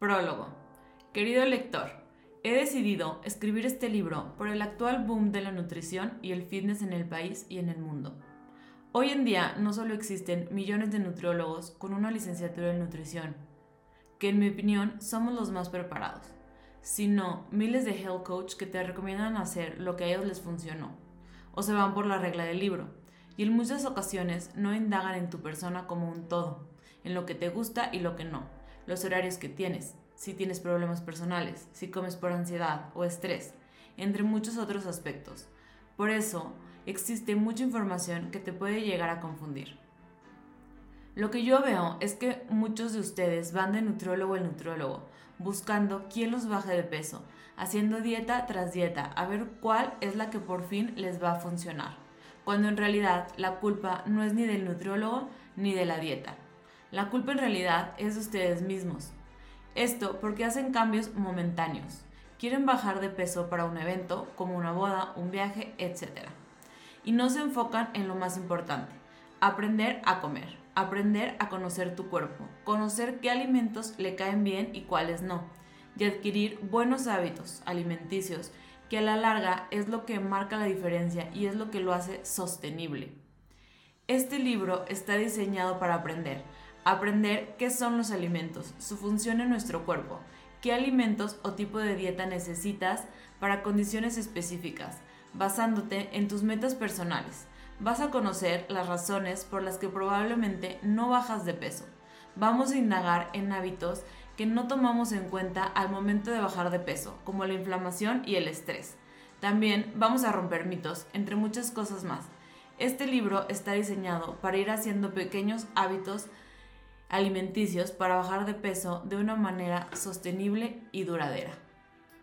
Prólogo. Querido lector, he decidido escribir este libro por el actual boom de la nutrición y el fitness en el país y en el mundo. Hoy en día no solo existen millones de nutriólogos con una licenciatura en nutrición, que en mi opinión somos los más preparados, sino miles de health coach que te recomiendan hacer lo que a ellos les funcionó, o se van por la regla del libro, y en muchas ocasiones no indagan en tu persona como un todo, en lo que te gusta y lo que no, los horarios que tienes, si tienes problemas personales, si comes por ansiedad o estrés, entre muchos otros aspectos. Por eso, existe mucha información que te puede llegar a confundir. Lo que yo veo es que muchos de ustedes van de nutriólogo en nutriólogo, buscando quién los baje de peso, haciendo dieta tras dieta, a ver cuál es la que por fin les va a funcionar, cuando en realidad la culpa no es ni del nutriólogo ni de la dieta. La culpa en realidad es de ustedes mismos. Esto porque hacen cambios momentáneos. Quieren bajar de peso para un evento, como una boda, un viaje, etc y no se enfocan en lo más importante, aprender a comer, aprender a conocer tu cuerpo, conocer qué alimentos le caen bien y cuáles no, y adquirir buenos hábitos alimenticios que a la larga es lo que marca la diferencia y es lo que lo hace sostenible. Este libro está diseñado para aprender, aprender qué son los alimentos, su función en nuestro cuerpo, qué alimentos o tipo de dieta necesitas para condiciones específicas, basándote en tus metas personales. Vas a conocer las razones por las que probablemente no bajas de peso. Vamos a indagar en hábitos que no tomamos en cuenta al momento de bajar de peso, como la inflamación y el estrés. También vamos a romper mitos, entre muchas cosas más. Este libro está diseñado para ir haciendo pequeños hábitos alimenticios para bajar de peso de una manera sostenible y duradera.